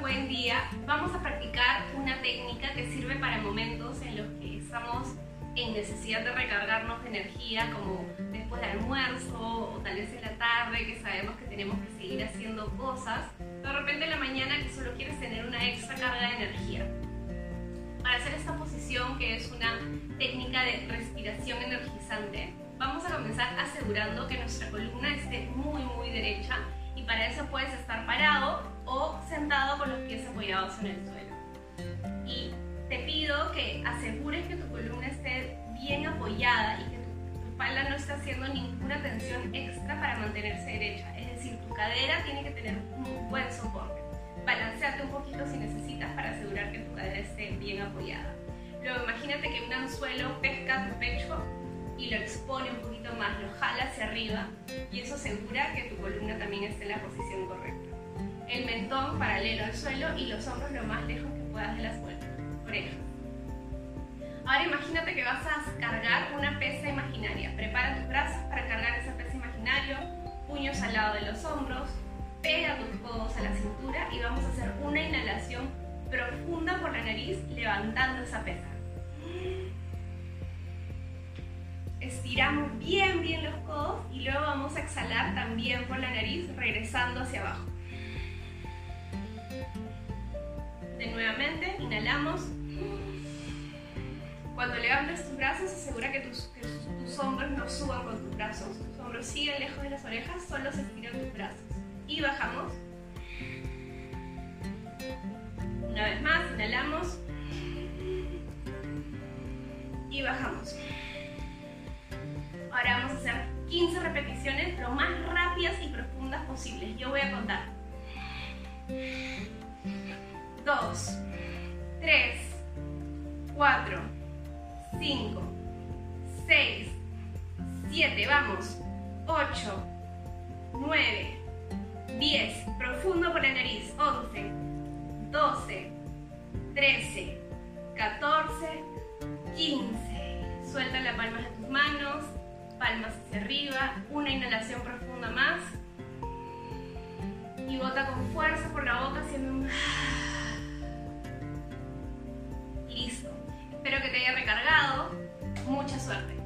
buen día. Vamos a practicar una técnica que sirve para momentos en los que estamos en necesidad de recargarnos de energía, como después del almuerzo o tal vez en la tarde, que sabemos que tenemos que seguir haciendo cosas. De repente en la mañana que solo quieres tener una extra carga de energía. Para hacer esta posición, que es una técnica de respiración energizante, vamos a comenzar asegurando que nuestra columna esté muy muy derecha y para eso puedes estar parado sentado con los pies apoyados en el suelo. Y te pido que asegures que tu columna esté bien apoyada y que tu, espalda no esté haciendo ninguna tensión extra para mantenerse derecha. Es decir, tu cadera tiene que tener un buen soporte. Balanceate un poquito si necesitas para asegurar que tu cadera esté bien apoyada. Luego imagínate que un anzuelo pesca tu pecho y lo expone un poquito más, lo jala hacia arriba y eso asegura que tu columna también esté en la posición correcta. El mentón paralelo al suelo y los hombros lo más lejos que puedas de las orejas. Ahora imagínate que vas a cargar una pesa imaginaria. Prepara tus brazos para cargar esa pesa imaginaria, puños al lado de los hombros, pega tus codos a la cintura y vamos a hacer una inhalación profunda por la nariz levantando esa pesa. Estiramos bien, bien los codos y luego vamos a exhalar también por la nariz, regresando hacia abajo. Inhalamos. Cuando levantes tus brazos, asegura que tus, tus hombros no suban con tus brazos. Tus hombros siguen lejos de las orejas, solo se estiran tus brazos. Y bajamos. Una vez más, inhalamos. Y bajamos. Ahora vamos a hacer 15 repeticiones lo más rápidas y profundas posibles. Yo voy a contar. 2, 5, 6, 7, vamos. 8, 9, 10, profundo por la nariz. 11, 12, 13, 14, 15. Suelta la palma de tus manos palmas hacia arriba, una inhalación profunda más y bota con fuerza por la boca outside.